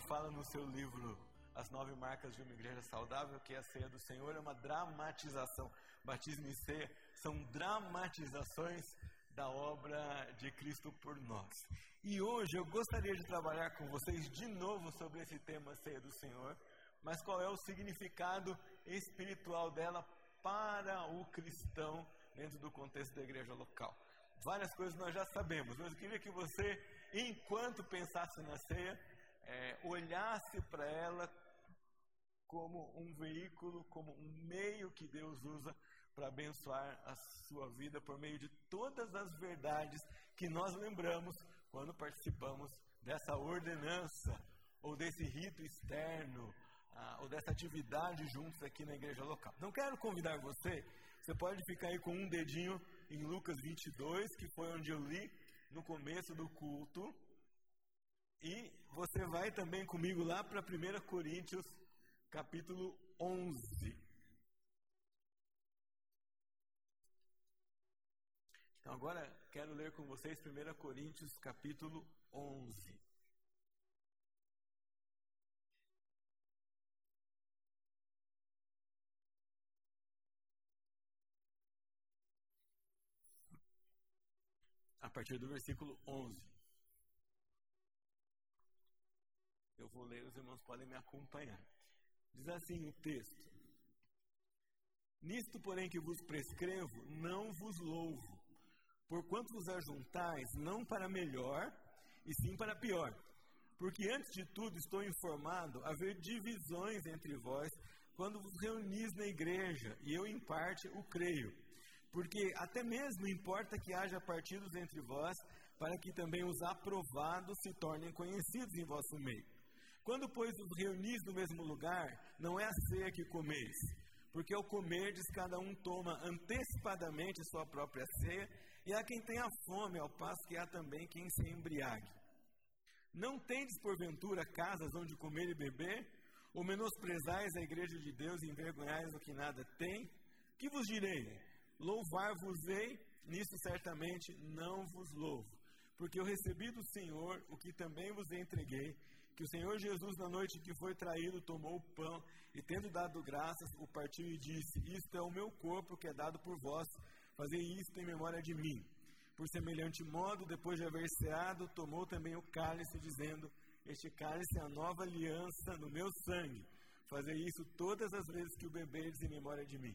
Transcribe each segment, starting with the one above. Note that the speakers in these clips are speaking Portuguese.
Fala no seu livro As Nove Marcas de uma Igreja Saudável que a ceia do Senhor é uma dramatização. Batismo e ceia são dramatizações da obra de Cristo por nós. E hoje eu gostaria de trabalhar com vocês de novo sobre esse tema ceia do Senhor, mas qual é o significado espiritual dela para o cristão dentro do contexto da igreja local. Várias coisas nós já sabemos, mas eu queria que você, enquanto pensasse na ceia, é, olhasse para ela como um veículo, como um meio que Deus usa para abençoar a sua vida por meio de todas as verdades que nós lembramos quando participamos dessa ordenança ou desse rito externo ah, ou dessa atividade juntos aqui na igreja local. Não quero convidar você, você pode ficar aí com um dedinho em Lucas 22, que foi onde eu li no começo do culto. E você vai também comigo lá para 1 Coríntios, capítulo 11. Então agora quero ler com vocês 1 Coríntios, capítulo 11. Partir do versículo 11. Eu vou ler, os irmãos podem me acompanhar. Diz assim o texto: Nisto, porém, que vos prescrevo, não vos louvo, porquanto vos ajuntais não para melhor, e sim para pior. Porque antes de tudo estou informado haver divisões entre vós quando vos reunis na igreja, e eu em parte o creio. Porque até mesmo importa que haja partidos entre vós, para que também os aprovados se tornem conhecidos em vosso meio. Quando, pois, os reunis no mesmo lugar, não é a ceia que comeis, porque ao comerdes cada um toma antecipadamente sua própria ceia, e há quem tenha fome, ao passo que há também quem se embriague. Não tendes, porventura, casas onde comer e beber? Ou menosprezais a igreja de Deus e envergonhais o que nada tem? Que vos direi? Louvar-vos-ei, nisso certamente não vos louvo. Porque eu recebi do Senhor o que também vos entreguei, que o Senhor Jesus, na noite que foi traído, tomou o pão e, tendo dado graças, o partiu e disse: Isto é o meu corpo que é dado por vós, fazei isto em memória de mim. Por semelhante modo, depois de haver ceado, tomou também o cálice, dizendo: Este cálice é a nova aliança no meu sangue. Fazei isso todas as vezes que o beberdes em memória de mim.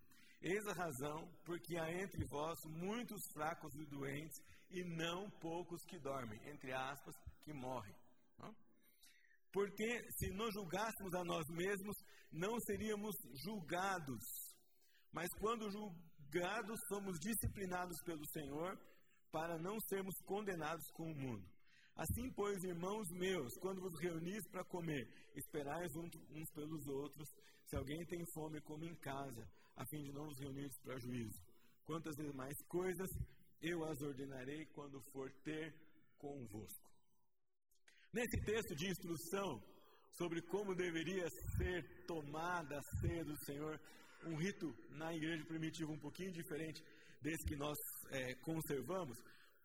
Eis a razão, porque há entre vós muitos fracos e doentes, e não poucos que dormem, entre aspas, que morrem. Não? Porque se nos julgássemos a nós mesmos, não seríamos julgados. Mas quando julgados, somos disciplinados pelo Senhor para não sermos condenados com o mundo. Assim, pois, irmãos meus, quando vos reunis para comer, esperais uns pelos outros. Se alguém tem fome, come em casa, a fim de não vos reunir para juízo. Quantas demais coisas eu as ordenarei quando for ter convosco. Nesse texto de instrução sobre como deveria ser tomada a ceia do Senhor, um rito na igreja primitiva um pouquinho diferente desse que nós é, conservamos,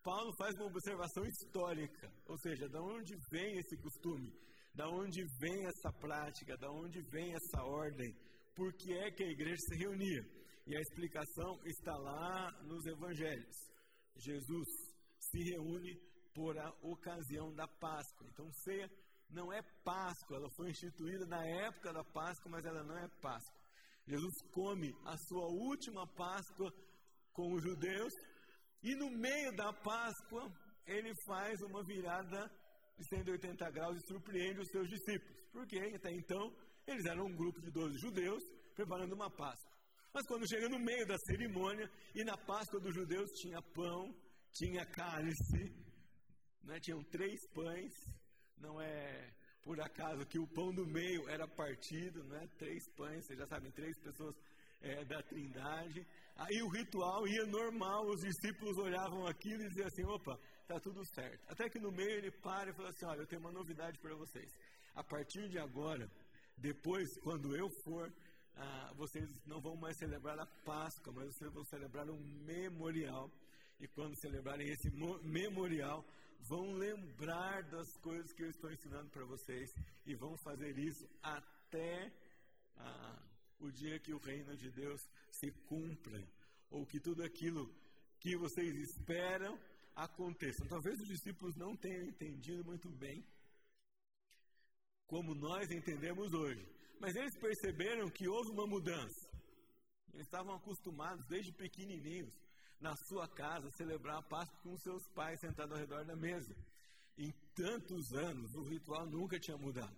Paulo faz uma observação histórica, ou seja, da onde vem esse costume, da onde vem essa prática, da onde vem essa ordem, por que é que a igreja se reunia. E a explicação está lá nos evangelhos. Jesus se reúne por a ocasião da Páscoa. Então, ceia não é Páscoa, ela foi instituída na época da Páscoa, mas ela não é Páscoa. Jesus come a sua última Páscoa com os judeus e no meio da Páscoa ele faz uma virada de 180 graus e surpreende os seus discípulos. Porque até então eles eram um grupo de 12 judeus preparando uma Páscoa. Mas quando chega no meio da cerimônia, e na Páscoa dos judeus tinha pão, tinha cálice, né, tinham três pães, não é por acaso que o pão do meio era partido, né, três pães, vocês já sabem, três pessoas é, da trindade. Aí o ritual ia normal, os discípulos olhavam aquilo e diziam assim: opa, está tudo certo. Até que no meio ele para e fala assim: olha, eu tenho uma novidade para vocês. A partir de agora, depois, quando eu for, ah, vocês não vão mais celebrar a Páscoa, mas vocês vão celebrar um memorial. E quando celebrarem esse memorial, vão lembrar das coisas que eu estou ensinando para vocês e vão fazer isso até ah, o dia que o reino de Deus se cumpra, ou que tudo aquilo que vocês esperam aconteça. Talvez os discípulos não tenham entendido muito bem como nós entendemos hoje. Mas eles perceberam que houve uma mudança. Eles estavam acostumados desde pequenininhos na sua casa celebrar a Páscoa com seus pais sentados ao redor da mesa. Em tantos anos, o ritual nunca tinha mudado.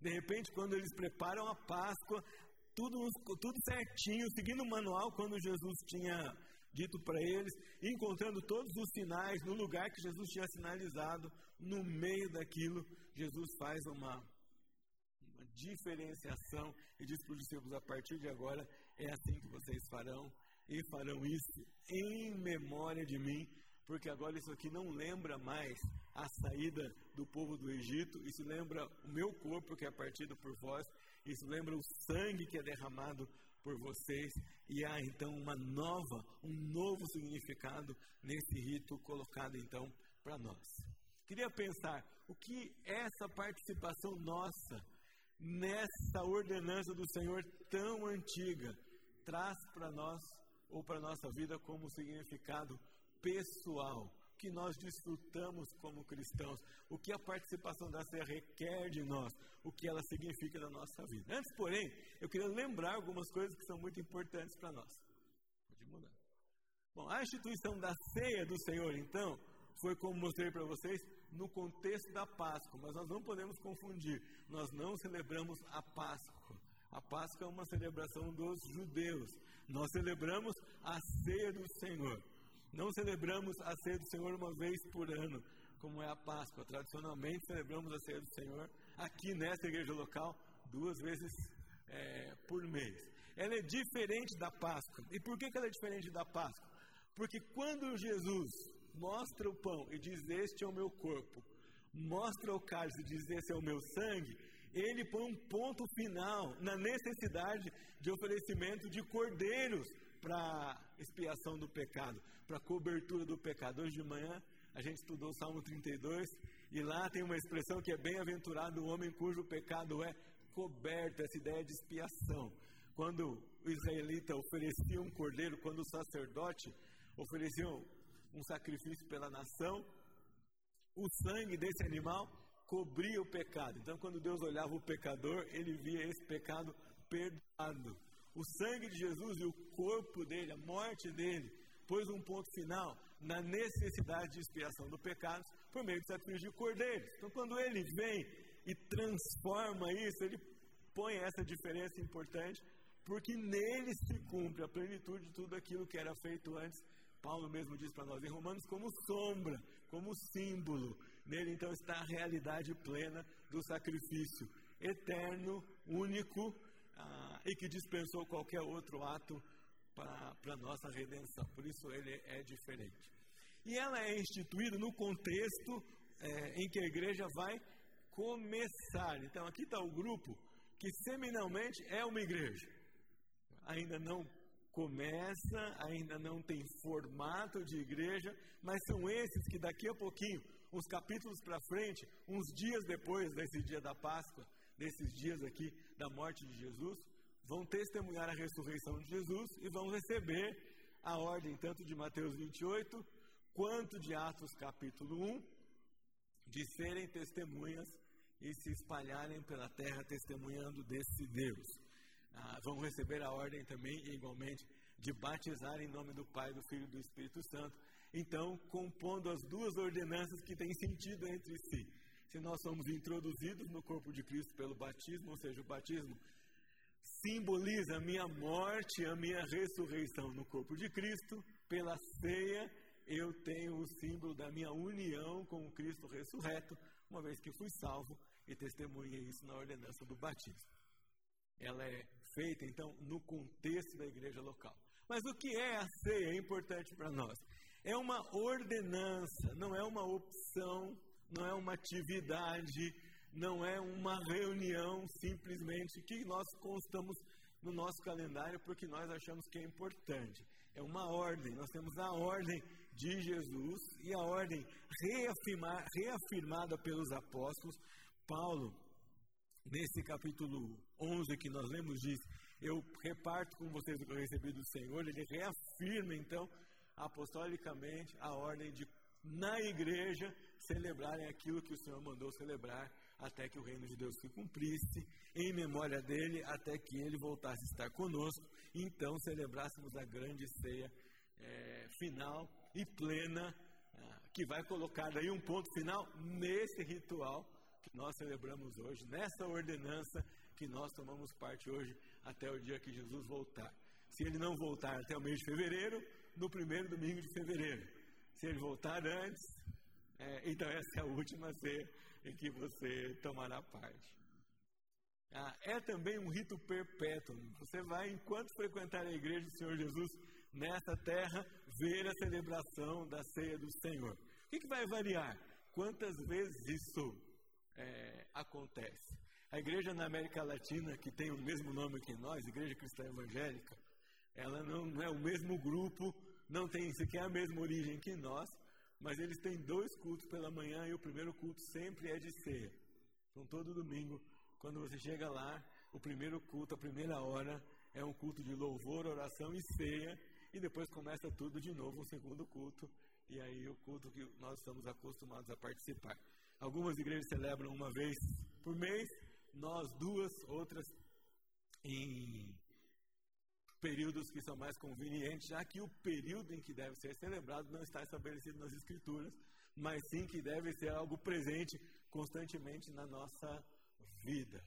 De repente, quando eles preparam a Páscoa, tudo, tudo certinho, seguindo o manual, quando Jesus tinha dito para eles, encontrando todos os sinais no lugar que Jesus tinha sinalizado, no meio daquilo, Jesus faz uma diferenciação e diz para os discípulos: a partir de agora é assim que vocês farão, e farão isso em memória de mim, porque agora isso aqui não lembra mais a saída do povo do Egito, isso lembra o meu corpo que é partido por vós, isso lembra o sangue que é derramado por vocês, e há então uma nova, um novo significado nesse rito colocado então para nós. Queria pensar o que essa participação nossa nessa ordenança do Senhor tão antiga traz para nós ou para nossa vida como significado pessoal, que nós desfrutamos como cristãos, o que a participação da ceia requer de nós, o que ela significa na nossa vida. Antes, porém, eu queria lembrar algumas coisas que são muito importantes para nós. Pode mudar. Bom, a instituição da ceia do Senhor, então, foi como mostrei para vocês, no contexto da Páscoa, mas nós não podemos confundir. Nós não celebramos a Páscoa. A Páscoa é uma celebração dos judeus. Nós celebramos a ceia do Senhor. Não celebramos a ceia do Senhor uma vez por ano, como é a Páscoa. Tradicionalmente celebramos a ceia do Senhor aqui nesta igreja local duas vezes é, por mês. Ela é diferente da Páscoa. E por que, que ela é diferente da Páscoa? Porque quando Jesus mostra o pão e diz: Este é o meu corpo, mostra o cálice e diz: Esse é o meu sangue, ele põe um ponto final na necessidade de oferecimento de cordeiros para expiação do pecado, para cobertura do pecado. Hoje de manhã a gente estudou o Salmo 32 e lá tem uma expressão que é bem-aventurado o homem cujo pecado é coberto, essa ideia de expiação. Quando o israelita oferecia um cordeiro, quando o sacerdote oferecia um sacrifício pela nação, o sangue desse animal cobria o pecado. Então, quando Deus olhava o pecador, ele via esse pecado perdoado. O sangue de Jesus e o corpo dele, a morte dele, pôs um ponto final na necessidade de expiação do pecado por meio de sacrifício de cordeiros. Então, quando ele vem e transforma isso, ele põe essa diferença importante, porque nele se cumpre a plenitude de tudo aquilo que era feito antes Paulo mesmo diz para nós em Romanos como sombra, como símbolo. Nele então está a realidade plena do sacrifício eterno, único ah, e que dispensou qualquer outro ato para a nossa redenção. Por isso ele é diferente. E ela é instituída no contexto é, em que a igreja vai começar. Então aqui está o grupo que seminalmente é uma igreja. Ainda não começa, ainda não tem formato de igreja, mas são esses que daqui a pouquinho, uns capítulos para frente, uns dias depois desse dia da Páscoa, desses dias aqui da morte de Jesus, vão testemunhar a ressurreição de Jesus e vão receber a ordem tanto de Mateus 28 quanto de Atos capítulo 1, de serem testemunhas e se espalharem pela terra testemunhando desse Deus. Ah, vão receber a ordem também, igualmente, de batizar em nome do Pai, do Filho e do Espírito Santo. Então, compondo as duas ordenanças que têm sentido entre si. Se nós somos introduzidos no corpo de Cristo pelo batismo, ou seja, o batismo simboliza a minha morte, a minha ressurreição no corpo de Cristo, pela ceia eu tenho o símbolo da minha união com o Cristo ressurreto, uma vez que fui salvo e testemunhei isso na ordenança do batismo. Ela é feita, então, no contexto da igreja local. Mas o que é a ceia é importante para nós. É uma ordenança, não é uma opção, não é uma atividade, não é uma reunião simplesmente que nós constamos no nosso calendário porque nós achamos que é importante. É uma ordem, nós temos a ordem de Jesus e a ordem reafirmar, reafirmada pelos apóstolos. Paulo, nesse capítulo 11 que nós lemos, diz: Eu reparto com vocês o que eu recebi do Senhor. Ele reafirma, então, apostolicamente, a ordem de, na igreja, celebrarem aquilo que o Senhor mandou celebrar até que o reino de Deus se cumprisse, em memória dele, até que ele voltasse a estar conosco, então celebrássemos a grande ceia é, final e plena, ah, que vai colocar daí um ponto final nesse ritual que nós celebramos hoje, nessa ordenança que nós tomamos parte hoje, até o dia que Jesus voltar. Se ele não voltar até o mês de fevereiro, no primeiro domingo de fevereiro. Se ele voltar antes, é, então essa é a última ceia em que você tomará parte. Ah, é também um rito perpétuo. Você vai, enquanto frequentar a igreja do Senhor Jesus nessa terra, ver a celebração da ceia do Senhor. O que, que vai variar? Quantas vezes isso é, acontece? A igreja na América Latina, que tem o mesmo nome que nós, Igreja Cristã Evangélica, ela não, não é o mesmo grupo, não tem sequer a mesma origem que nós, mas eles têm dois cultos pela manhã e o primeiro culto sempre é de ceia. Então, todo domingo, quando você chega lá, o primeiro culto, a primeira hora, é um culto de louvor, oração e ceia, e depois começa tudo de novo, um segundo culto, e aí o culto que nós estamos acostumados a participar. Algumas igrejas celebram uma vez por mês, nós duas, outras em períodos que são mais convenientes, já que o período em que deve ser celebrado não está estabelecido nas Escrituras, mas sim que deve ser algo presente constantemente na nossa vida.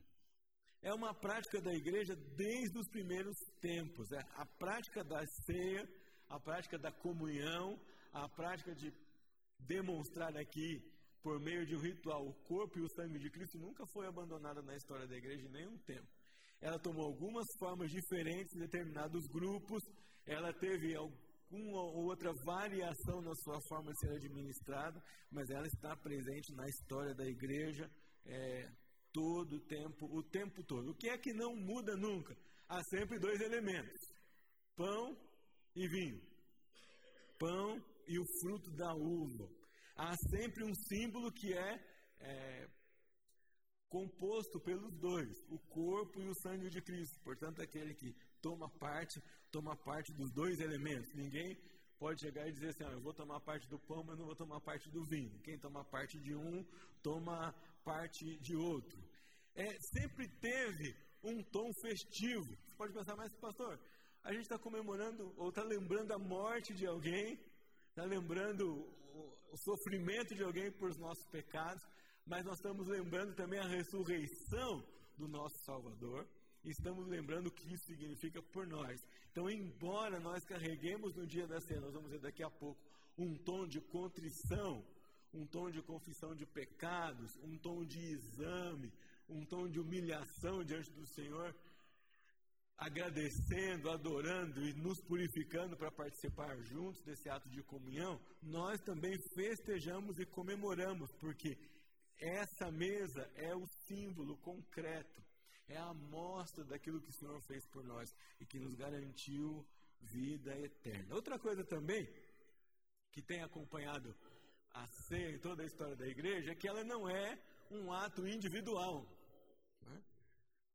É uma prática da igreja desde os primeiros tempos. É a prática da ceia, a prática da comunhão, a prática de demonstrar aqui, por meio de um ritual, o corpo e o sangue de Cristo nunca foi abandonada na história da igreja em nenhum tempo ela tomou algumas formas diferentes em determinados grupos, ela teve alguma ou outra variação na sua forma de ser administrada, mas ela está presente na história da igreja é, todo o tempo, o tempo todo. O que é que não muda nunca? Há sempre dois elementos: pão e vinho. Pão e o fruto da uva. Há sempre um símbolo que é, é composto pelos dois, o corpo e o sangue de Cristo. Portanto, aquele que toma parte, toma parte dos dois elementos. Ninguém pode chegar e dizer assim: ah, eu vou tomar parte do pão, mas não vou tomar parte do vinho. Quem toma parte de um, toma parte de outro. É, sempre teve um tom festivo. Você pode pensar, mas pastor, a gente está comemorando ou está lembrando a morte de alguém, está lembrando o, sofrimento de alguém por nossos pecados mas nós estamos lembrando também a ressurreição do nosso Salvador. E estamos lembrando o que isso significa por nós. Então, embora nós carreguemos no dia da ceia, nós vamos ver daqui a pouco, um tom de contrição, um tom de confissão de pecados, um tom de exame, um tom de humilhação diante do Senhor, agradecendo, adorando e nos purificando para participar juntos desse ato de comunhão, nós também festejamos e comemoramos, porque essa mesa é o símbolo concreto, é a amostra daquilo que o Senhor fez por nós e que nos garantiu vida eterna. Outra coisa também que tem acompanhado a ceia e toda a história da igreja é que ela não é um ato individual.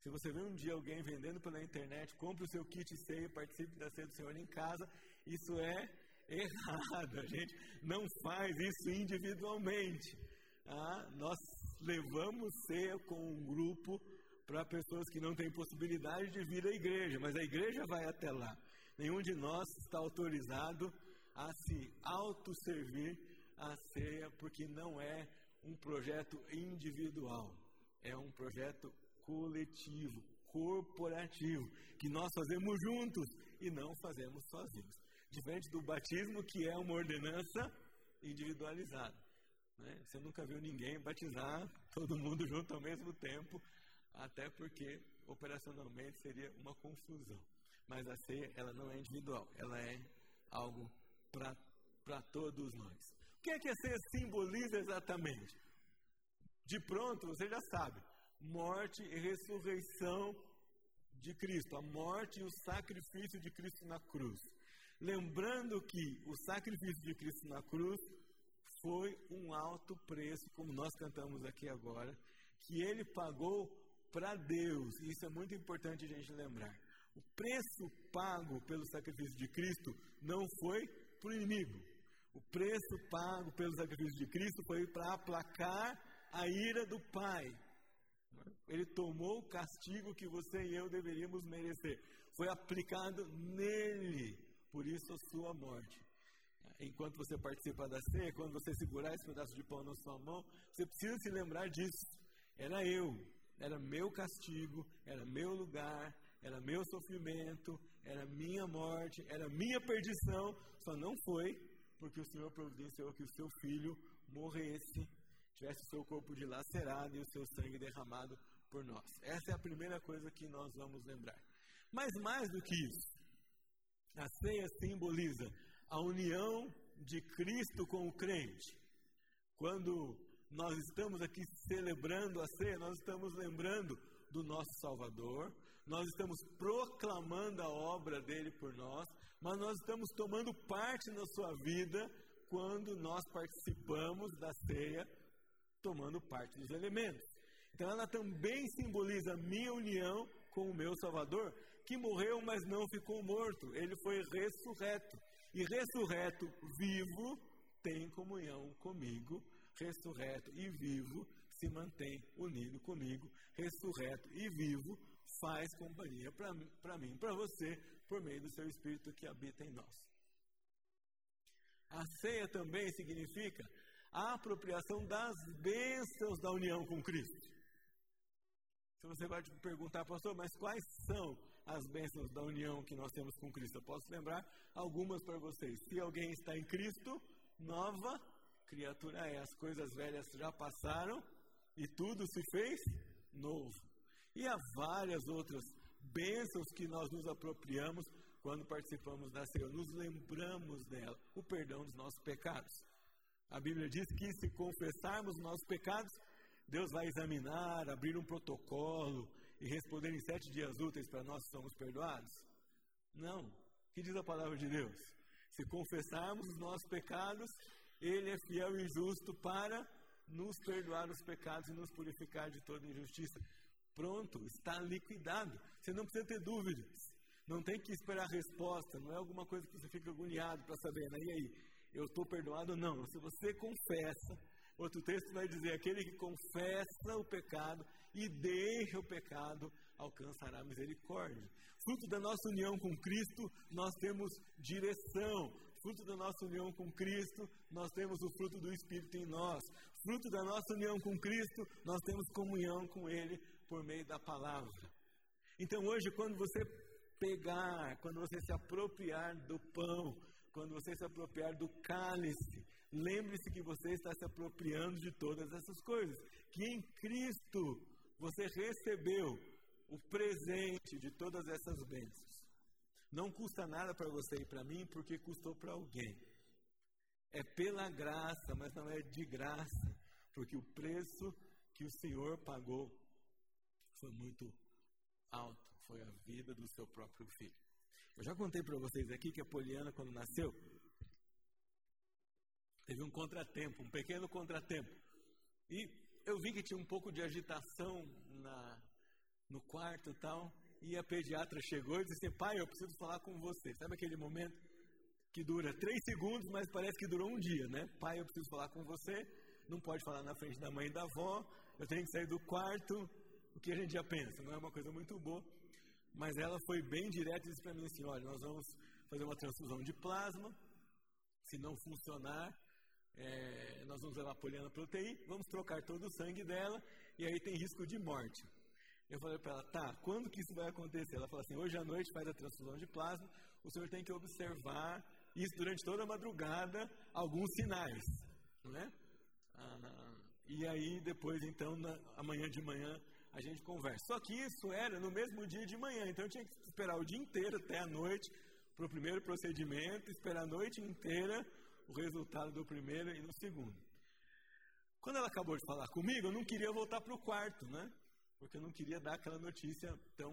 Se você vê um dia alguém vendendo pela internet, compre o seu kit ceia participe da ceia do Senhor em casa, isso é errado. A gente não faz isso individualmente. Ah, nós levamos ceia com um grupo para pessoas que não têm possibilidade de vir à igreja, mas a igreja vai até lá. Nenhum de nós está autorizado a se autosservir a ceia, porque não é um projeto individual, é um projeto coletivo, corporativo, que nós fazemos juntos e não fazemos sozinhos. Diferente do batismo, que é uma ordenança individualizada. Né? Você nunca viu ninguém batizar todo mundo junto ao mesmo tempo, até porque operacionalmente seria uma confusão. Mas a ceia, ela não é individual, ela é algo para todos nós. O que é que a ceia simboliza exatamente? De pronto, você já sabe: morte e ressurreição de Cristo, a morte e o sacrifício de Cristo na cruz. Lembrando que o sacrifício de Cristo na cruz foi um alto preço, como nós cantamos aqui agora, que ele pagou para Deus. Isso é muito importante a gente lembrar. O preço pago pelo sacrifício de Cristo não foi para o inimigo. O preço pago pelo sacrifício de Cristo foi para aplacar a ira do Pai. Ele tomou o castigo que você e eu deveríamos merecer. Foi aplicado nele, por isso a sua morte. Enquanto você participa da ceia, quando você segurar esse pedaço de pão na sua mão, você precisa se lembrar disso. Era eu, era meu castigo, era meu lugar, era meu sofrimento, era minha morte, era minha perdição, só não foi porque o Senhor providenciou que o seu filho morresse, tivesse o seu corpo dilacerado e o seu sangue derramado por nós. Essa é a primeira coisa que nós vamos lembrar. Mas mais do que isso, a ceia simboliza a união de Cristo com o crente. Quando nós estamos aqui celebrando a ceia, nós estamos lembrando do nosso Salvador, nós estamos proclamando a obra dele por nós, mas nós estamos tomando parte na sua vida quando nós participamos da ceia, tomando parte dos elementos. Então ela também simboliza a minha união com o meu Salvador, que morreu, mas não ficou morto. Ele foi ressurreto. E ressurreto, vivo, tem comunhão comigo. Ressurreto e vivo se mantém unido comigo. Ressurreto e vivo faz companhia para mim, para você, por meio do seu Espírito que habita em nós. A ceia também significa a apropriação das bênçãos da união com Cristo. Se você vai perguntar, pastor, mas quais são as bênçãos da união que nós temos com Cristo? Eu posso lembrar algumas para vocês. Se alguém está em Cristo, nova criatura é. As coisas velhas já passaram e tudo se fez novo. E há várias outras bênçãos que nós nos apropriamos quando participamos da ceia, nos lembramos dela, o perdão dos nossos pecados. A Bíblia diz que se confessarmos nossos pecados, Deus vai examinar, abrir um protocolo e responder em sete dias úteis para nós somos perdoados? Não. O que diz a palavra de Deus? Se confessarmos os nossos pecados, Ele é fiel e justo para nos perdoar os pecados e nos purificar de toda injustiça. Pronto, está liquidado. Você não precisa ter dúvidas. Não tem que esperar a resposta. Não é alguma coisa que você fica agoniado para saber. Né? E aí, eu estou perdoado não? Se você confessa, outro texto vai dizer: aquele que confessa o pecado e deixa o pecado alcançará misericórdia. Fruto da nossa união com Cristo, nós temos direção. Fruto da nossa união com Cristo, nós temos o fruto do Espírito em nós. Fruto da nossa união com Cristo, nós temos comunhão com Ele por meio da palavra. Então hoje, quando você pegar, quando você se apropriar do pão, quando você se apropriar do cálice, lembre-se que você está se apropriando de todas essas coisas. Que em Cristo você recebeu o presente de todas essas bênçãos. Não custa nada para você e para mim, porque custou para alguém. É pela graça, mas não é de graça, porque o preço que o Senhor pagou foi muito alto, foi a vida do seu próprio filho. Eu já contei para vocês aqui que a Poliana, quando nasceu, teve um contratempo, um pequeno contratempo. E eu vi que tinha um pouco de agitação na, no quarto e tal. E a pediatra chegou e disse assim: Pai, eu preciso falar com você. Sabe aquele momento? que dura três segundos, mas parece que durou um dia, né? Pai, eu preciso falar com você, não pode falar na frente da mãe e da avó, eu tenho que sair do quarto. O que a gente já pensa? Não é uma coisa muito boa. Mas ela foi bem direta e disse para mim assim: olha, nós vamos fazer uma transfusão de plasma. Se não funcionar, é, nós vamos levar Poliana para UTI, vamos trocar todo o sangue dela e aí tem risco de morte. Eu falei para ela, tá, quando que isso vai acontecer? Ela falou assim, hoje à noite faz a transfusão de plasma, o senhor tem que observar isso durante toda a madrugada, alguns sinais, né? Ah, e aí depois, então, na, amanhã de manhã, a gente conversa. Só que isso era no mesmo dia de manhã, então eu tinha que esperar o dia inteiro até a noite para o primeiro procedimento, esperar a noite inteira o resultado do primeiro e do segundo. Quando ela acabou de falar comigo, eu não queria voltar para o quarto, né? Porque eu não queria dar aquela notícia tão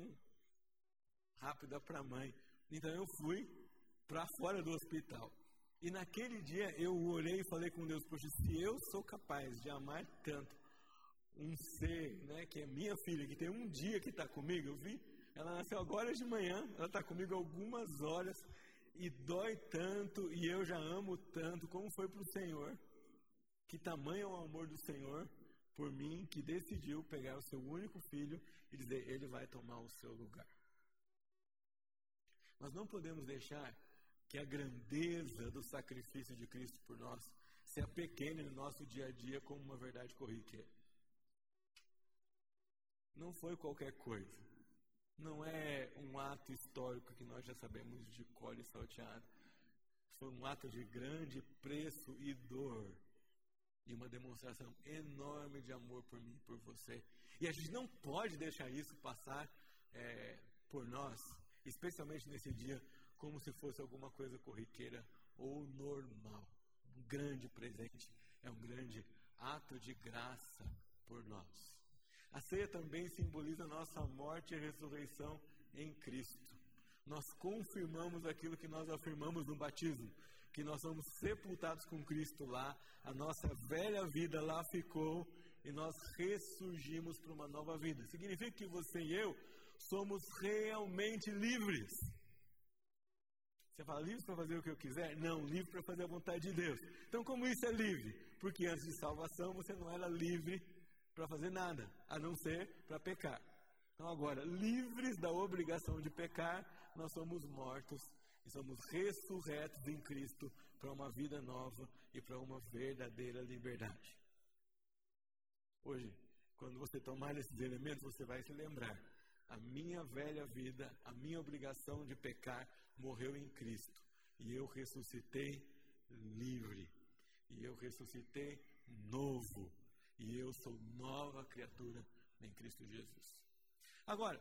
rápida para a mãe. Então eu fui para fora do hospital. E naquele dia eu orei e falei com Deus, poxa, se eu sou capaz de amar tanto um ser, né, que é minha filha, que tem um dia que está comigo, eu vi, ela nasceu agora de manhã, ela está comigo algumas horas, e dói tanto, e eu já amo tanto, como foi para o Senhor, que tamanho é o amor do Senhor por mim, que decidiu pegar o seu único filho e dizer, ele vai tomar o seu lugar. Nós não podemos deixar que a grandeza do sacrifício de Cristo por nós se apequene no nosso dia a dia como uma verdade corriqueira. Não foi qualquer coisa. Não é um ato histórico que nós já sabemos de cor e salteado. Foi um ato de grande preço e dor. E uma demonstração enorme de amor por mim e por você. E a gente não pode deixar isso passar é, por nós especialmente nesse dia, como se fosse alguma coisa corriqueira ou normal. Um grande presente, é um grande ato de graça por nós. A ceia também simboliza nossa morte e ressurreição em Cristo. Nós confirmamos aquilo que nós afirmamos no batismo, que nós somos sepultados com Cristo lá, a nossa velha vida lá ficou e nós ressurgimos para uma nova vida. Significa que você e eu somos realmente livres. Você fala, livre para fazer o que eu quiser? Não, livre para fazer a vontade de Deus. Então, como isso é livre? Porque antes de salvação você não era livre para fazer nada, a não ser para pecar. Então, agora, livres da obrigação de pecar, nós somos mortos e somos ressurretos em Cristo para uma vida nova e para uma verdadeira liberdade. Hoje, quando você tomar esses elementos, você vai se lembrar a minha velha vida, a minha obrigação de pecar morreu em Cristo. E eu ressuscitei livre. E eu ressuscitei novo. E eu sou nova criatura em Cristo Jesus. Agora,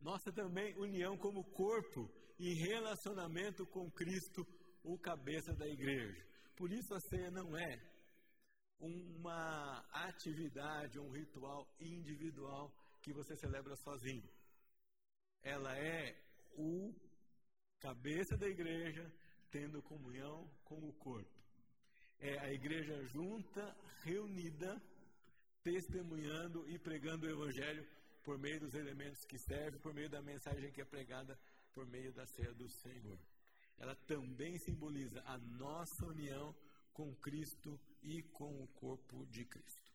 nossa também união como corpo e relacionamento com Cristo, o cabeça da igreja. Por isso a ceia não é uma atividade, um ritual individual que você celebra sozinho. Ela é o cabeça da igreja tendo comunhão com o corpo. É a igreja junta, reunida, testemunhando e pregando o evangelho por meio dos elementos que servem, por meio da mensagem que é pregada por meio da ceia do Senhor. Ela também simboliza a nossa união com Cristo e com o corpo de Cristo.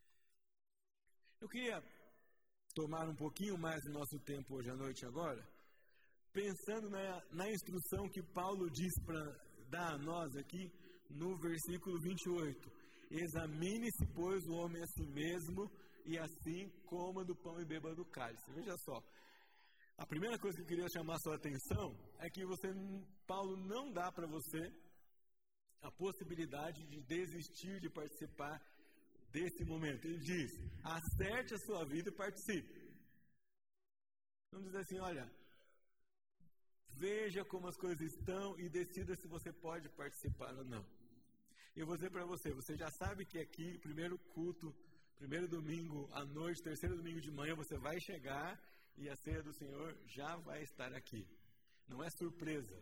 Eu queria tomar um pouquinho mais do nosso tempo hoje à noite agora, pensando na, na instrução que Paulo diz para dar a nós aqui no versículo 28. Examine-se, pois, o homem a si mesmo, e assim coma do pão e beba do cálice. Veja só. A primeira coisa que eu queria chamar a sua atenção é que você, Paulo não dá para você a possibilidade de desistir de participar desse momento. Ele diz: acerte a sua vida e participe. Não diz assim, olha, veja como as coisas estão e decida se você pode participar ou não. Eu vou dizer para você, você já sabe que aqui, primeiro culto, primeiro domingo à noite, terceiro domingo de manhã, você vai chegar e a ceia do Senhor já vai estar aqui. Não é surpresa.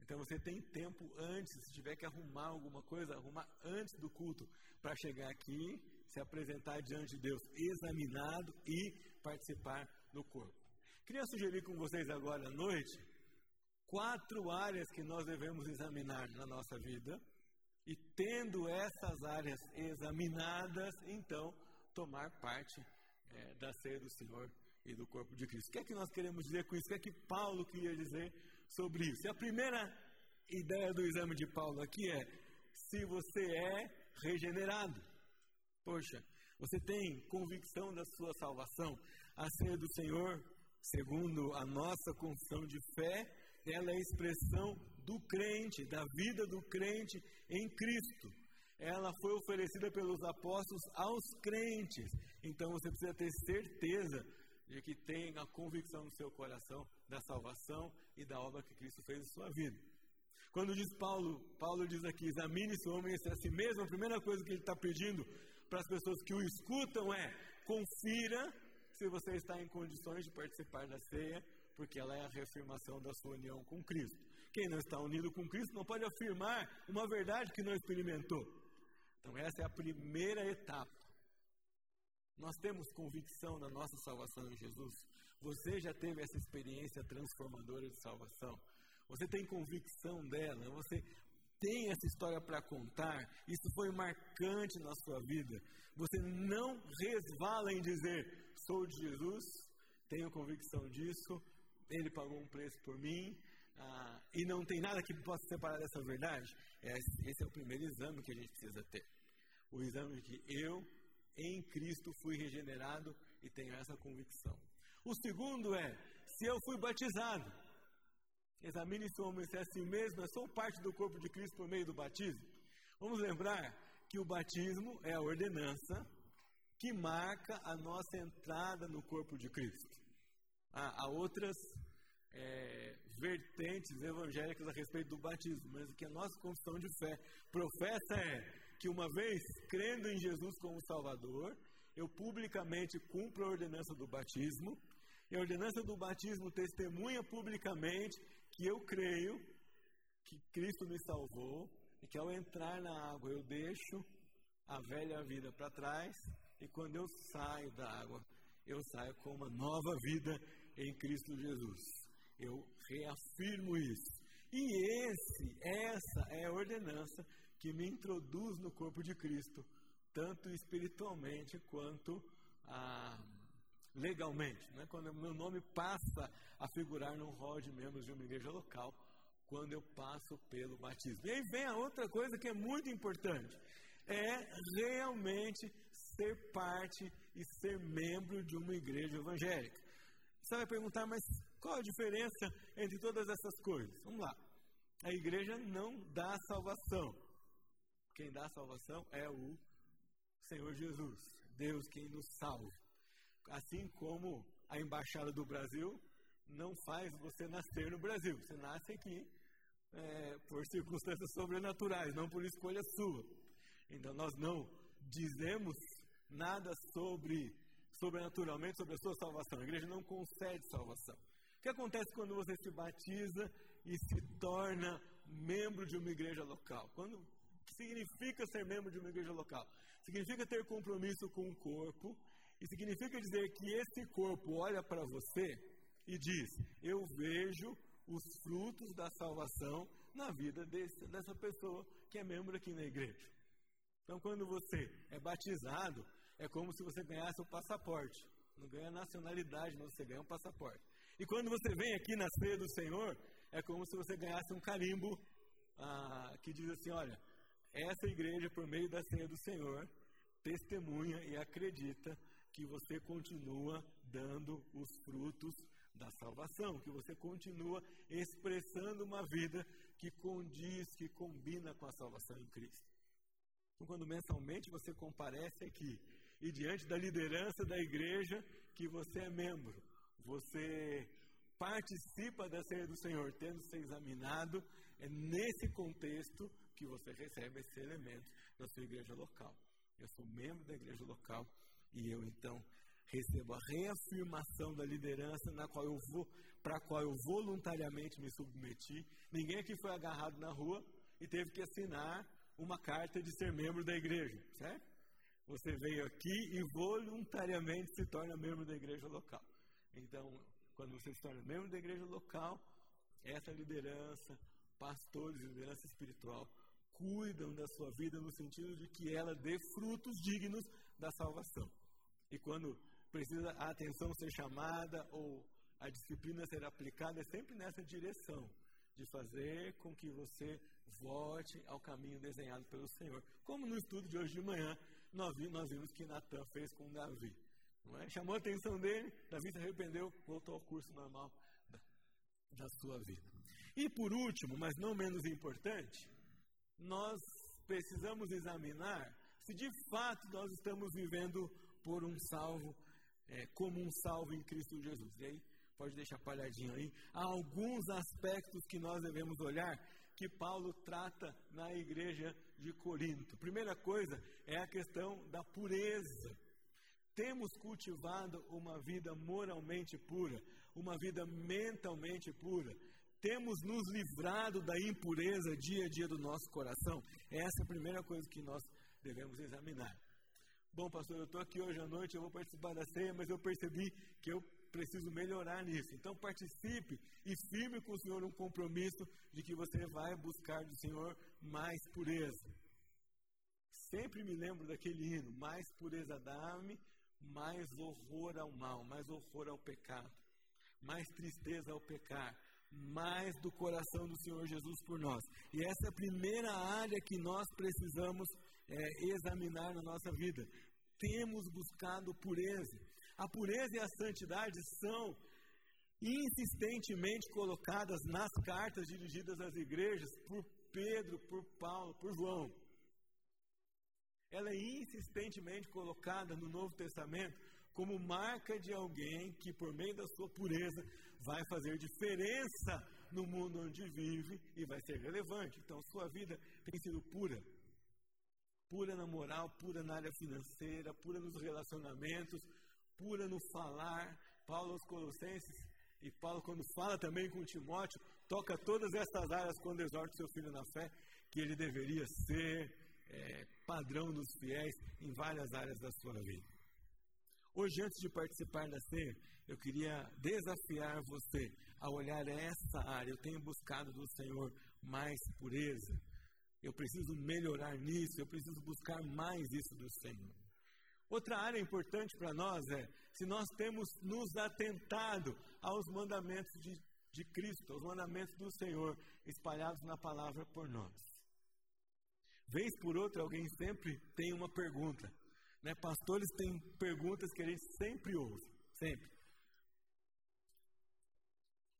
Então você tem tempo antes, se tiver que arrumar alguma coisa, arrumar antes do culto para chegar aqui, se apresentar diante de Deus examinado e participar do corpo. Queria sugerir com vocês agora à noite quatro áreas que nós devemos examinar na nossa vida, e tendo essas áreas examinadas, então tomar parte é, da ceia do Senhor e do corpo de Cristo. O que é que nós queremos dizer com isso? O que é que Paulo queria dizer sobre isso? E a primeira ideia do exame de Paulo aqui é: se você é regenerado. Poxa, você tem convicção da sua salvação. A ceia do Senhor, segundo a nossa confissão de fé, ela é a expressão do crente, da vida do crente em Cristo. Ela foi oferecida pelos apóstolos aos crentes. Então você precisa ter certeza de que tem a convicção no seu coração da salvação e da obra que Cristo fez em sua vida. Quando diz Paulo, Paulo diz aqui, examine se o homem a si mesmo, a primeira coisa que ele está pedindo para as pessoas que o escutam é confira se você está em condições de participar da ceia, porque ela é a reafirmação da sua união com Cristo. Quem não está unido com Cristo não pode afirmar uma verdade que não experimentou. Então, essa é a primeira etapa. Nós temos convicção da nossa salvação em Jesus. Você já teve essa experiência transformadora de salvação. Você tem convicção dela. Você tem essa história para contar. Isso foi marcante na sua vida. Você não resvala em dizer: sou de Jesus, tenho convicção disso, ele pagou um preço por mim, ah, e não tem nada que possa separar dessa verdade? Esse é o primeiro exame que a gente precisa ter. O exame de que eu, em Cristo, fui regenerado e tenho essa convicção. O segundo é, se eu fui batizado, examine se o homem é assim mesmo, é só parte do corpo de Cristo por meio do batismo. Vamos lembrar que o batismo é a ordenança que marca a nossa entrada no corpo de Cristo. Há, há outras é, vertentes evangélicas a respeito do batismo, mas o que a nossa confissão de fé professa é que uma vez crendo em Jesus como Salvador, eu publicamente cumpro a ordenança do batismo, e a ordenança do batismo testemunha publicamente que eu creio que Cristo me salvou e que ao entrar na água eu deixo a velha vida para trás e quando eu saio da água, eu saio com uma nova vida em Cristo Jesus. Eu reafirmo isso. E esse, essa é a ordenança que me introduz no corpo de Cristo, tanto espiritualmente quanto ah, legalmente. Né? Quando meu nome passa a figurar no rol de membros de uma igreja local, quando eu passo pelo batismo. E aí vem a outra coisa que é muito importante: é realmente ser parte e ser membro de uma igreja evangélica. Você vai perguntar, mas qual a diferença entre todas essas coisas? Vamos lá. A igreja não dá salvação. Quem dá salvação é o Senhor Jesus, Deus quem nos salva. Assim como a embaixada do Brasil não faz você nascer no Brasil, você nasce aqui é, por circunstâncias sobrenaturais, não por escolha sua. Então nós não dizemos nada sobre sobrenaturalmente sobre a sua salvação. A igreja não concede salvação. O que acontece quando você se batiza e se torna membro de uma igreja local? Quando o significa ser membro de uma igreja local? Significa ter compromisso com o corpo e significa dizer que esse corpo olha para você e diz: Eu vejo os frutos da salvação na vida desse, dessa pessoa que é membro aqui na igreja. Então, quando você é batizado, é como se você ganhasse um passaporte. Não ganha nacionalidade, não, você ganha um passaporte. E quando você vem aqui na ceia do Senhor, é como se você ganhasse um carimbo ah, que diz assim: olha, essa igreja, por meio da ceia do Senhor, testemunha e acredita que você continua dando os frutos da salvação, que você continua expressando uma vida que condiz, que combina com a salvação em Cristo. Então, quando mensalmente você comparece aqui e diante da liderança da igreja que você é membro. Você participa da ceia do Senhor, tendo se examinado, é nesse contexto que você recebe esse elemento da sua igreja local. Eu sou membro da igreja local e eu então recebo a reafirmação da liderança na qual eu vou, para a qual eu voluntariamente me submeti. Ninguém aqui foi agarrado na rua e teve que assinar uma carta de ser membro da igreja, certo? Você veio aqui e voluntariamente se torna membro da igreja local. Então, quando você se torna membro da igreja local, essa liderança, pastores liderança espiritual, cuidam da sua vida no sentido de que ela dê frutos dignos da salvação. E quando precisa a atenção ser chamada ou a disciplina ser aplicada, é sempre nessa direção de fazer com que você volte ao caminho desenhado pelo Senhor. Como no estudo de hoje de manhã, nós vimos, nós vimos que Natan fez com Davi. É? Chamou a atenção dele, Davi se arrependeu, voltou ao curso normal da, da sua vida. E por último, mas não menos importante, nós precisamos examinar se de fato nós estamos vivendo por um salvo, é, como um salvo em Cristo Jesus. E aí, pode deixar palhadinho aí. Há alguns aspectos que nós devemos olhar que Paulo trata na igreja de Corinto. Primeira coisa é a questão da pureza. Temos cultivado uma vida moralmente pura, uma vida mentalmente pura. Temos nos livrado da impureza dia a dia do nosso coração. Essa é a primeira coisa que nós devemos examinar. Bom, pastor, eu estou aqui hoje à noite, eu vou participar da ceia, mas eu percebi que eu preciso melhorar nisso. Então participe e firme com o Senhor um compromisso de que você vai buscar do Senhor mais pureza. Sempre me lembro daquele hino: mais pureza dá-me, mais horror ao mal, mais horror ao pecado, mais tristeza ao pecar, mais do coração do Senhor Jesus por nós. E essa é a primeira área que nós precisamos é, examinar na nossa vida. Temos buscado pureza. A pureza e a santidade são insistentemente colocadas nas cartas dirigidas às igrejas por Pedro, por Paulo, por João. Ela é insistentemente colocada no Novo Testamento como marca de alguém que, por meio da sua pureza, vai fazer diferença no mundo onde vive e vai ser relevante. Então, sua vida tem sido pura. Pura na moral, pura na área financeira, pura nos relacionamentos, pura no falar. Paulo aos Colossenses, e Paulo, quando fala também com Timóteo, toca todas essas áreas quando exorta seu filho na fé, que ele deveria ser é, padrão dos fiéis em várias áreas da sua vida. Hoje, antes de participar da ceia, eu queria desafiar você a olhar essa área. Eu tenho buscado do Senhor mais pureza. Eu preciso melhorar nisso, eu preciso buscar mais isso do Senhor. Outra área importante para nós é se nós temos nos atentado aos mandamentos de, de Cristo, aos mandamentos do Senhor, espalhados na palavra por nós. Vez por outra, alguém sempre tem uma pergunta. Né? Pastores têm perguntas que a gente sempre ouve, sempre.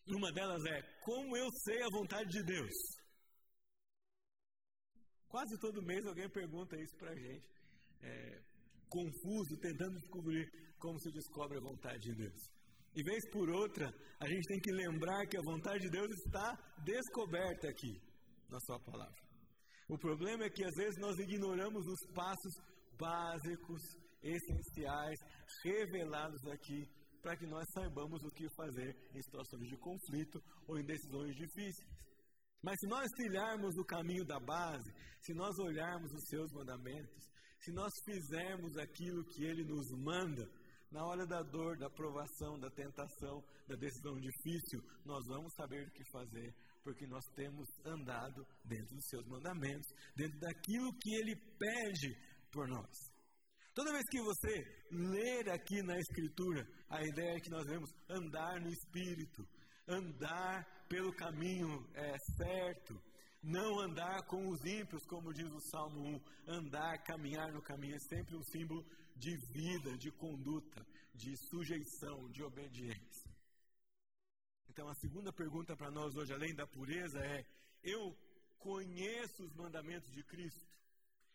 Uma delas é: como eu sei a vontade de Deus? Quase todo mês alguém pergunta isso para a gente. É, confuso, tentando descobrir como se descobre a vontade de Deus. E vez por outra, a gente tem que lembrar que a vontade de Deus está descoberta aqui na Sua palavra. O problema é que às vezes nós ignoramos os passos básicos, essenciais, revelados aqui, para que nós saibamos o que fazer em situações de conflito ou em decisões difíceis. Mas se nós trilharmos o caminho da base, se nós olharmos os seus mandamentos, se nós fizermos aquilo que ele nos manda, na hora da dor, da provação, da tentação, da decisão difícil, nós vamos saber o que fazer, porque nós temos andado dentro dos seus mandamentos, dentro daquilo que ele pede por nós. Toda vez que você ler aqui na Escritura, a ideia é que nós vamos andar no Espírito, andar pelo caminho é, certo, não andar com os ímpios, como diz o Salmo 1. Andar, caminhar no caminho é sempre um símbolo de vida, de conduta, de sujeição, de obediência. Então, a segunda pergunta para nós hoje, além da pureza, é: eu conheço os mandamentos de Cristo?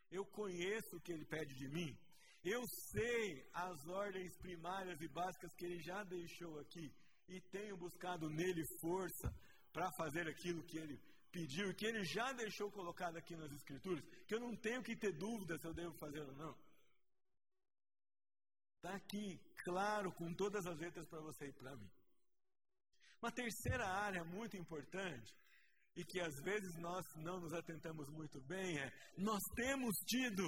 Eu conheço o que ele pede de mim? Eu sei as ordens primárias e básicas que ele já deixou aqui e tenho buscado nele força para fazer aquilo que ele pediu e que ele já deixou colocado aqui nas Escrituras, que eu não tenho que ter dúvida se eu devo fazer ou não. Está aqui, claro, com todas as letras para você e para mim. Uma terceira área muito importante e que às vezes nós não nos atentamos muito bem é: nós temos tido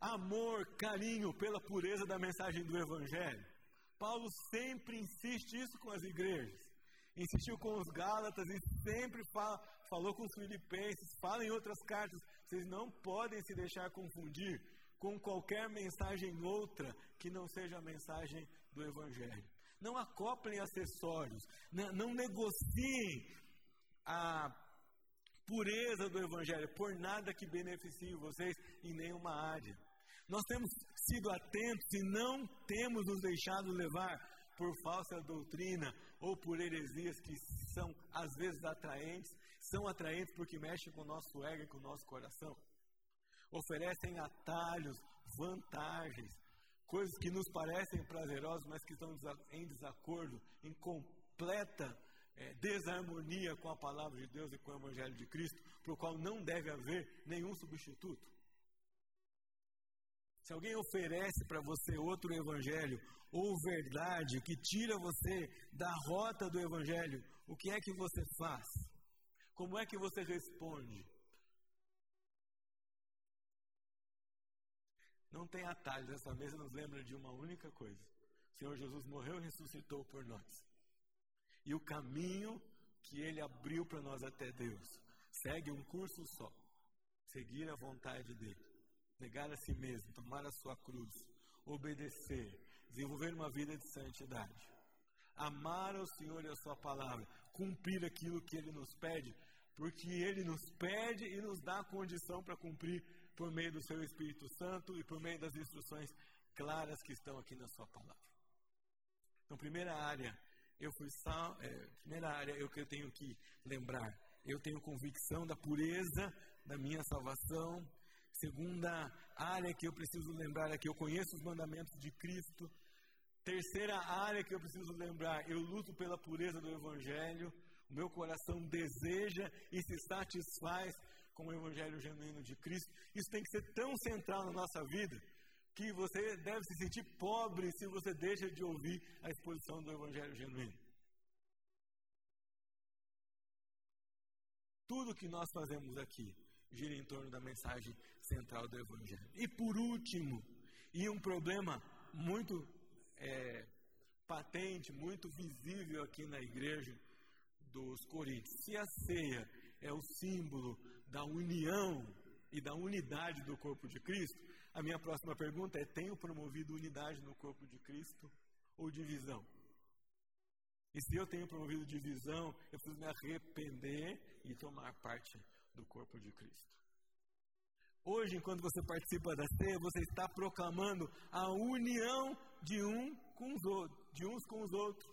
amor, carinho pela pureza da mensagem do Evangelho. Paulo sempre insiste isso com as igrejas. insistiu com os Gálatas e sempre fala, falou com os Filipenses, fala em outras cartas. Vocês não podem se deixar confundir com qualquer mensagem outra que não seja a mensagem do Evangelho. Não acoplem acessórios, não, negociem a pureza do Evangelho por nada que beneficie vocês em nenhuma área. Nós temos sido atentos e não temos nos deixado levar por falsa doutrina ou por heresias que são às vezes atraentes, são atraentes porque mexem com o nosso ego e com o nosso coração. Oferecem atalhos, vantagens, coisas que nos parecem prazerosas, mas que estão em desacordo, em completa é, desarmonia com a palavra de Deus e com o Evangelho de Cristo, para o qual não deve haver nenhum substituto. Se alguém oferece para você outro evangelho ou verdade que tira você da rota do evangelho, o que é que você faz? Como é que você responde? Não tem atalhos, essa mesa nos lembra de uma única coisa: o Senhor Jesus morreu e ressuscitou por nós. E o caminho que ele abriu para nós até Deus segue um curso só: seguir a vontade dele. Negar a si mesmo, tomar a sua cruz, obedecer, desenvolver uma vida de santidade, amar ao Senhor e a Sua palavra, cumprir aquilo que Ele nos pede, porque Ele nos pede e nos dá a condição para cumprir por meio do Seu Espírito Santo e por meio das instruções claras que estão aqui na Sua palavra. Então, primeira área, eu fui sal, é, primeira área eu que eu tenho que lembrar, eu tenho convicção da pureza da minha salvação, Segunda área que eu preciso lembrar é que eu conheço os mandamentos de Cristo. Terceira área que eu preciso lembrar, eu luto pela pureza do Evangelho. O meu coração deseja e se satisfaz com o Evangelho genuíno de Cristo. Isso tem que ser tão central na nossa vida que você deve se sentir pobre se você deixa de ouvir a exposição do Evangelho genuíno. Tudo que nós fazemos aqui gira em torno da mensagem central do Evangelho. E por último, e um problema muito é, patente, muito visível aqui na igreja dos Coríntios. Se a ceia é o símbolo da união e da unidade do corpo de Cristo, a minha próxima pergunta é: tenho promovido unidade no corpo de Cristo ou divisão? E se eu tenho promovido divisão, eu preciso me arrepender e tomar parte do corpo de Cristo. Hoje, enquanto você participa da ceia, você está proclamando a união de, um com os outros, de uns com os outros.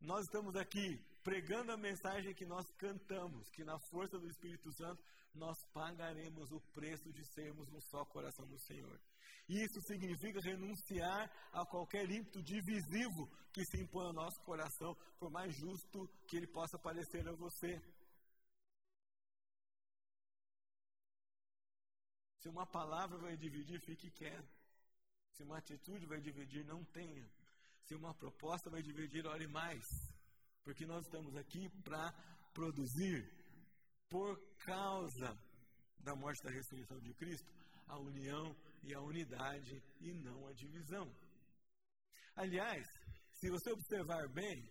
Nós estamos aqui pregando a mensagem que nós cantamos, que na força do Espírito Santo nós pagaremos o preço de sermos um só coração do Senhor. Isso significa renunciar a qualquer ímpeto divisivo que se impõe ao nosso coração, por mais justo que ele possa parecer a você. Se uma palavra vai dividir, fique quieto. Se uma atitude vai dividir, não tenha. Se uma proposta vai dividir, ore mais. Porque nós estamos aqui para produzir, por causa da morte e da ressurreição de Cristo, a união e a unidade e não a divisão. Aliás, se você observar bem,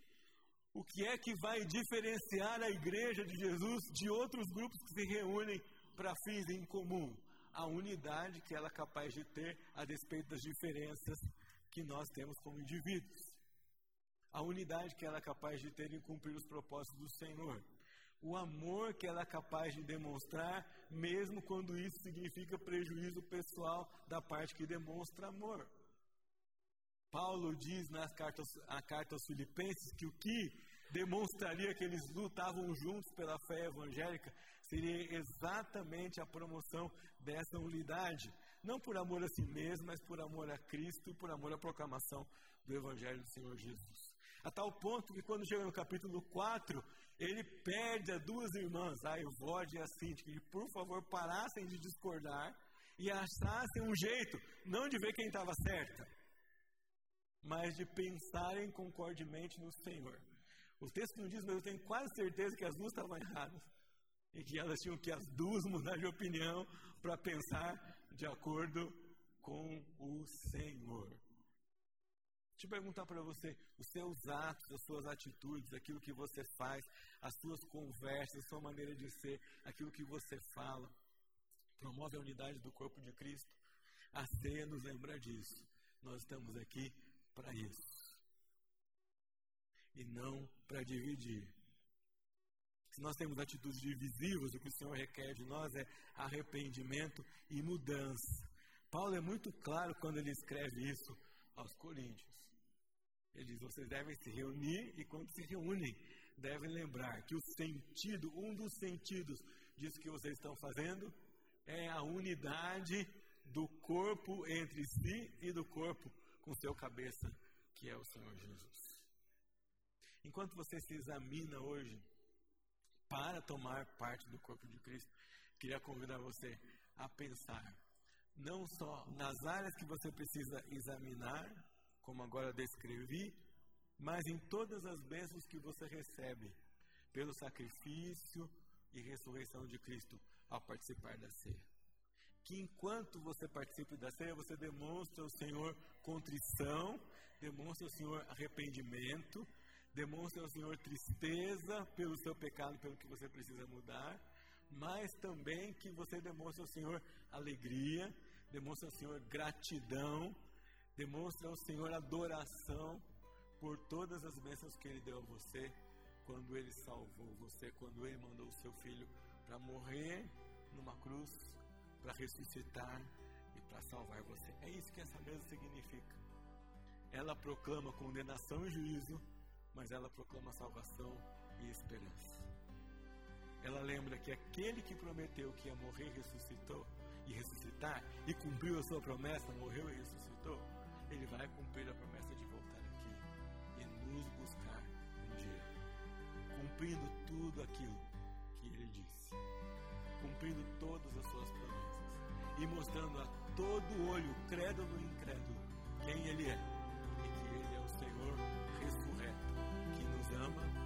o que é que vai diferenciar a igreja de Jesus de outros grupos que se reúnem para fins em comum? a unidade que ela é capaz de ter a despeito das diferenças que nós temos como indivíduos. A unidade que ela é capaz de ter em cumprir os propósitos do Senhor. O amor que ela é capaz de demonstrar, mesmo quando isso significa prejuízo pessoal da parte que demonstra amor. Paulo diz nas cartas, a carta aos Filipenses que o que demonstraria que eles lutavam juntos pela fé evangélica seria exatamente a promoção dessa unidade, não por amor a si mesmo, mas por amor a Cristo e por amor à proclamação do Evangelho do Senhor Jesus. A tal ponto que quando chega no capítulo 4, ele pede a duas irmãs, a Evode e a Cíntia, que por favor parassem de discordar e achassem um jeito, não de ver quem estava certa, mas de pensarem concordemente no Senhor. O texto não diz, mas eu tenho quase certeza que as duas estavam erradas e que elas tinham que as duas mudar de opinião para pensar de acordo com o Senhor. Deixa eu perguntar para você: os seus atos, as suas atitudes, aquilo que você faz, as suas conversas, a sua maneira de ser, aquilo que você fala, promove a unidade do corpo de Cristo? A ceia nos lembra disso. Nós estamos aqui para isso. E não para dividir. Se nós temos atitudes divisivas, o que o Senhor requer de nós é arrependimento e mudança. Paulo é muito claro quando ele escreve isso aos Coríntios. Ele diz: vocês devem se reunir e quando se reúnem, devem lembrar que o sentido, um dos sentidos disso que vocês estão fazendo, é a unidade do corpo entre si e do corpo com seu cabeça, que é o Senhor Jesus. Enquanto você se examina hoje para tomar parte do corpo de Cristo, queria convidar você a pensar não só nas áreas que você precisa examinar, como agora descrevi, mas em todas as bênçãos que você recebe pelo sacrifício e ressurreição de Cristo ao participar da ceia. Que enquanto você participa da ceia, você demonstre ao Senhor contrição, demonstre ao Senhor arrependimento, demonstre ao Senhor tristeza pelo seu pecado, pelo que você precisa mudar, mas também que você demonstre ao Senhor alegria, demonstre ao Senhor gratidão, demonstre ao Senhor adoração por todas as bênçãos que Ele deu a você, quando Ele salvou você, quando Ele mandou o seu filho para morrer numa cruz, para ressuscitar e para salvar você. É isso que essa mesa significa. Ela proclama condenação e juízo, mas ela proclama salvação e esperança. Ela lembra que aquele que prometeu que ia morrer ressuscitou e ressuscitar e cumpriu a sua promessa, morreu e ressuscitou, ele vai cumprir a promessa de voltar aqui e nos buscar um dia, cumprindo tudo aquilo que ele disse, cumprindo todas as suas promessas e mostrando a todo olho, crédulo e incrédulo, quem ele é e que ele é o Senhor ressurreto que nos ama